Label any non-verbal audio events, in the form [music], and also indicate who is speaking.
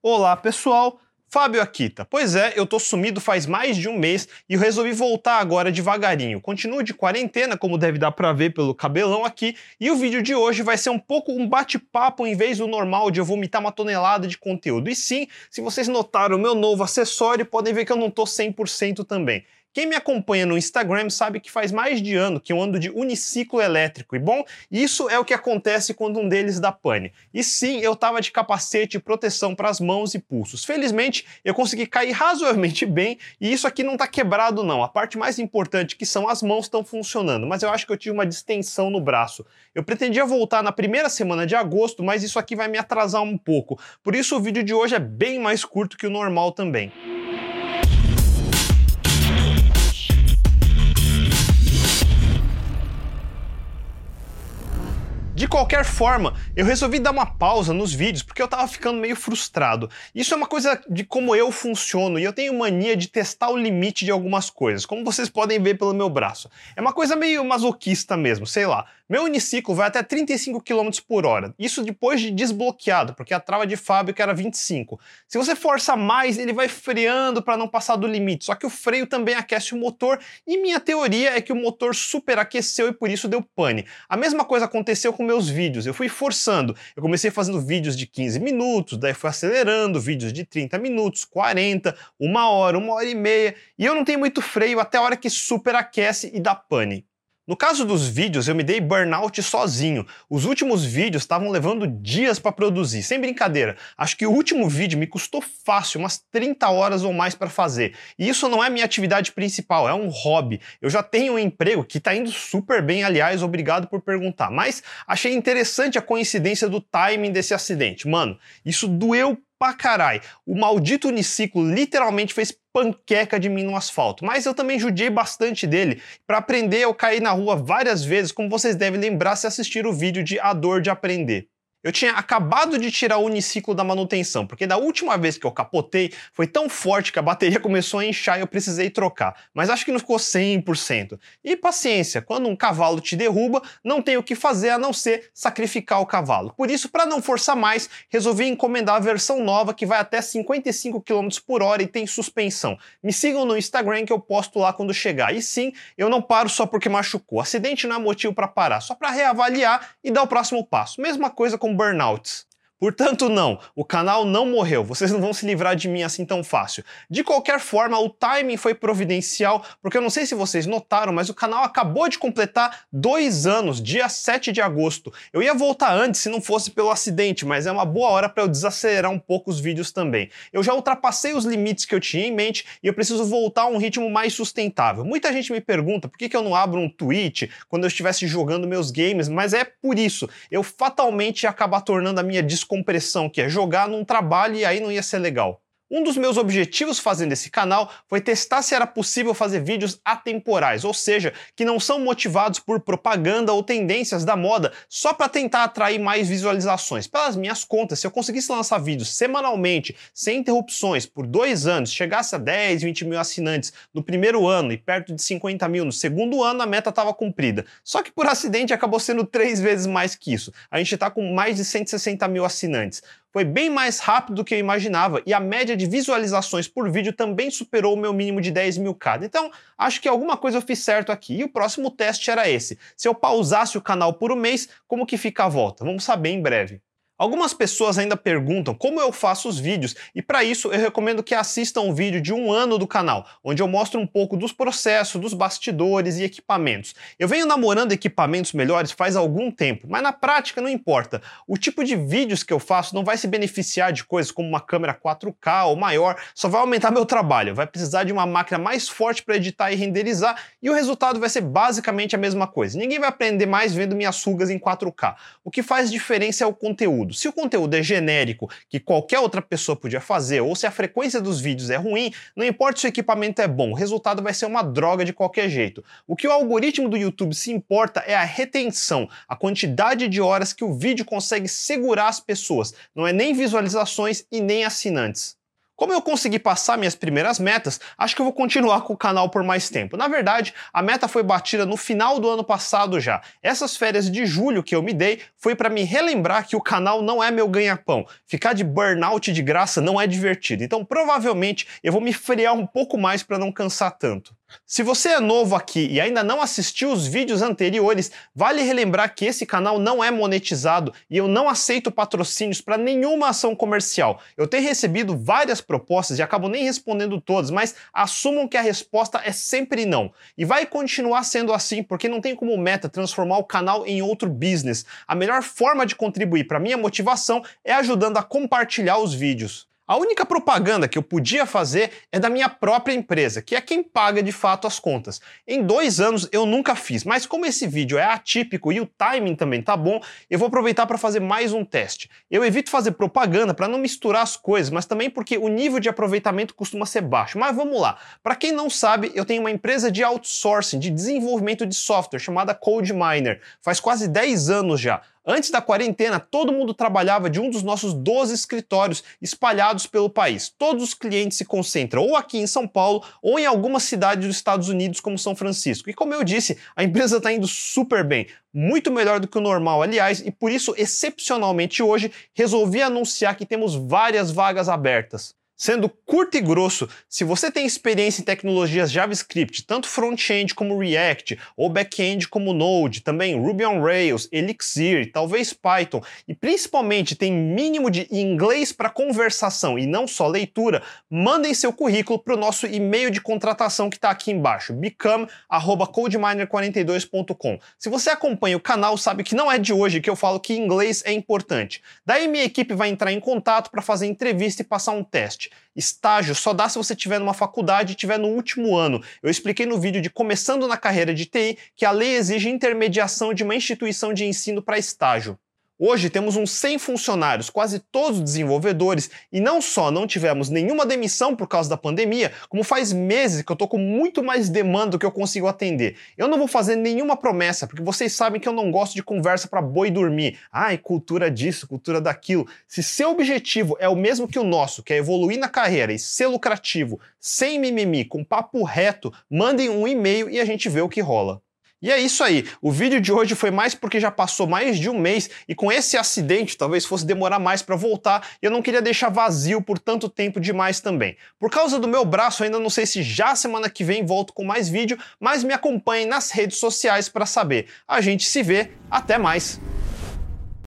Speaker 1: Olá pessoal, Fábio Akita. Pois é, eu tô sumido faz mais de um mês e eu resolvi voltar agora devagarinho. Continuo de quarentena, como deve dar pra ver pelo cabelão aqui, e o vídeo de hoje vai ser um pouco um bate-papo em vez do normal de eu vomitar uma tonelada de conteúdo. E sim, se vocês notaram o meu novo acessório, podem ver que eu não tô 100% também. Quem me acompanha no Instagram sabe que faz mais de ano que eu ando de uniciclo elétrico. E bom, isso é o que acontece quando um deles dá pane. E sim, eu tava de capacete e proteção para as mãos e pulsos. Felizmente, eu consegui cair razoavelmente [laughs] bem e isso aqui não tá quebrado não. A parte mais importante, que são as mãos, estão funcionando, mas eu acho que eu tive uma distensão no braço. Eu pretendia voltar na primeira semana de agosto, mas isso aqui vai me atrasar um pouco. Por isso o vídeo de hoje é bem mais curto que o normal também. De qualquer forma, eu resolvi dar uma pausa nos vídeos porque eu tava ficando meio frustrado. Isso é uma coisa de como eu funciono e eu tenho mania de testar o limite de algumas coisas, como vocês podem ver pelo meu braço. É uma coisa meio masoquista mesmo, sei lá. Meu uniciclo vai até 35 km por hora, isso depois de desbloqueado, porque a trava de fábrica era 25. Se você força mais, ele vai freando para não passar do limite, só que o freio também aquece o motor e minha teoria é que o motor superaqueceu e por isso deu pane. A mesma coisa aconteceu com meus vídeos, eu fui forçando. Eu comecei fazendo vídeos de 15 minutos, daí fui acelerando, vídeos de 30 minutos, 40, uma hora, uma hora e meia, e eu não tenho muito freio até a hora que superaquece e dá pane. No caso dos vídeos, eu me dei burnout sozinho. Os últimos vídeos estavam levando dias para produzir, sem brincadeira. Acho que o último vídeo me custou fácil, umas 30 horas ou mais para fazer. E isso não é minha atividade principal, é um hobby. Eu já tenho um emprego que está indo super bem, aliás, obrigado por perguntar. Mas achei interessante a coincidência do timing desse acidente. Mano, isso doeu pra carai. O maldito uniciclo literalmente fez panqueca de mim no asfalto, mas eu também judiei bastante dele. Para aprender, eu caí na rua várias vezes, como vocês devem lembrar se assistir o vídeo de A Dor de Aprender. Eu tinha acabado de tirar o uniciclo da manutenção, porque da última vez que eu capotei foi tão forte que a bateria começou a inchar e eu precisei trocar. Mas acho que não ficou 100%. E paciência, quando um cavalo te derruba, não tem o que fazer a não ser sacrificar o cavalo. Por isso, para não forçar mais, resolvi encomendar a versão nova que vai até 55 km por hora e tem suspensão. Me sigam no Instagram que eu posto lá quando chegar. E sim, eu não paro só porque machucou. Acidente não é motivo para parar, só para reavaliar e dar o próximo passo. Mesma coisa com com burnouts. Portanto, não, o canal não morreu, vocês não vão se livrar de mim assim tão fácil. De qualquer forma, o timing foi providencial, porque eu não sei se vocês notaram, mas o canal acabou de completar dois anos, dia 7 de agosto. Eu ia voltar antes se não fosse pelo acidente, mas é uma boa hora para eu desacelerar um pouco os vídeos também. Eu já ultrapassei os limites que eu tinha em mente e eu preciso voltar a um ritmo mais sustentável. Muita gente me pergunta por que, que eu não abro um tweet quando eu estivesse jogando meus games, mas é por isso. Eu fatalmente ia acabar tornando a minha discussão descompressão, que é jogar num trabalho e aí não ia ser legal. Um dos meus objetivos fazendo esse canal foi testar se era possível fazer vídeos atemporais, ou seja, que não são motivados por propaganda ou tendências da moda só para tentar atrair mais visualizações. Pelas minhas contas, se eu conseguisse lançar vídeos semanalmente, sem interrupções, por dois anos, chegasse a 10, 20 mil assinantes no primeiro ano e perto de 50 mil no segundo ano, a meta estava cumprida. Só que por acidente acabou sendo três vezes mais que isso. A gente está com mais de 160 mil assinantes foi bem mais rápido do que eu imaginava e a média de visualizações por vídeo também superou o meu mínimo de 10 mil cada. Então, acho que alguma coisa eu fiz certo aqui. E o próximo teste era esse. Se eu pausasse o canal por um mês, como que fica a volta? Vamos saber em breve. Algumas pessoas ainda perguntam como eu faço os vídeos e para isso eu recomendo que assistam um vídeo de um ano do canal, onde eu mostro um pouco dos processos, dos bastidores e equipamentos. Eu venho namorando equipamentos melhores faz algum tempo, mas na prática não importa. O tipo de vídeos que eu faço não vai se beneficiar de coisas como uma câmera 4K ou maior, só vai aumentar meu trabalho. Vai precisar de uma máquina mais forte para editar e renderizar e o resultado vai ser basicamente a mesma coisa. Ninguém vai aprender mais vendo minhas rugas em 4K. O que faz diferença é o conteúdo conteúdo. Se o conteúdo é genérico, que qualquer outra pessoa podia fazer, ou se a frequência dos vídeos é ruim, não importa se o equipamento é bom, o resultado vai ser uma droga de qualquer jeito. O que o algoritmo do YouTube se importa é a retenção, a quantidade de horas que o vídeo consegue segurar as pessoas, não é nem visualizações e nem assinantes. Como eu consegui passar minhas primeiras metas, acho que eu vou continuar com o canal por mais tempo. Na verdade, a meta foi batida no final do ano passado já. Essas férias de julho que eu me dei foi para me relembrar que o canal não é meu ganha-pão. Ficar de burnout de graça não é divertido. Então, provavelmente, eu vou me frear um pouco mais para não cansar tanto. Se você é novo aqui e ainda não assistiu os vídeos anteriores, vale relembrar que esse canal não é monetizado e eu não aceito patrocínios para nenhuma ação comercial. Eu tenho recebido várias propostas e acabo nem respondendo todas, mas assumam que a resposta é sempre não. E vai continuar sendo assim porque não tem como meta transformar o canal em outro business. A melhor forma de contribuir para minha motivação é ajudando a compartilhar os vídeos. A única propaganda que eu podia fazer é da minha própria empresa, que é quem paga de fato as contas. Em dois anos eu nunca fiz, mas como esse vídeo é atípico e o timing também tá bom, eu vou aproveitar para fazer mais um teste. Eu evito fazer propaganda para não misturar as coisas, mas também porque o nível de aproveitamento costuma ser baixo. Mas vamos lá. Para quem não sabe, eu tenho uma empresa de outsourcing, de desenvolvimento de software chamada CodeMiner. Faz quase 10 anos já. Antes da quarentena, todo mundo trabalhava de um dos nossos 12 escritórios espalhados pelo país. Todos os clientes se concentram ou aqui em São Paulo ou em alguma cidade dos Estados Unidos, como São Francisco. E como eu disse, a empresa está indo super bem, muito melhor do que o normal, aliás, e por isso, excepcionalmente hoje, resolvi anunciar que temos várias vagas abertas. Sendo curto e grosso, se você tem experiência em tecnologias JavaScript, tanto front-end como React, ou back-end como Node, também Ruby on Rails, Elixir, talvez Python, e principalmente tem mínimo de inglês para conversação e não só leitura, mandem seu currículo para o nosso e-mail de contratação que está aqui embaixo, become@codeminer42.com. Se você acompanha o canal, sabe que não é de hoje que eu falo que inglês é importante. Daí minha equipe vai entrar em contato para fazer entrevista e passar um teste. Estágio só dá se você estiver numa faculdade e estiver no último ano. Eu expliquei no vídeo de Começando na Carreira de TI que a lei exige intermediação de uma instituição de ensino para estágio. Hoje temos uns 100 funcionários, quase todos desenvolvedores, e não só não tivemos nenhuma demissão por causa da pandemia, como faz meses que eu estou com muito mais demanda do que eu consigo atender. Eu não vou fazer nenhuma promessa, porque vocês sabem que eu não gosto de conversa para boi dormir. Ai, cultura disso, cultura daquilo. Se seu objetivo é o mesmo que o nosso, que é evoluir na carreira e ser lucrativo, sem mimimi, com papo reto, mandem um e-mail e a gente vê o que rola. E é isso aí. O vídeo de hoje foi mais porque já passou mais de um mês e com esse acidente talvez fosse demorar mais para voltar e eu não queria deixar vazio por tanto tempo demais também. Por causa do meu braço, ainda não sei se já semana que vem volto com mais vídeo, mas me acompanhem nas redes sociais para saber. A gente se vê, até mais!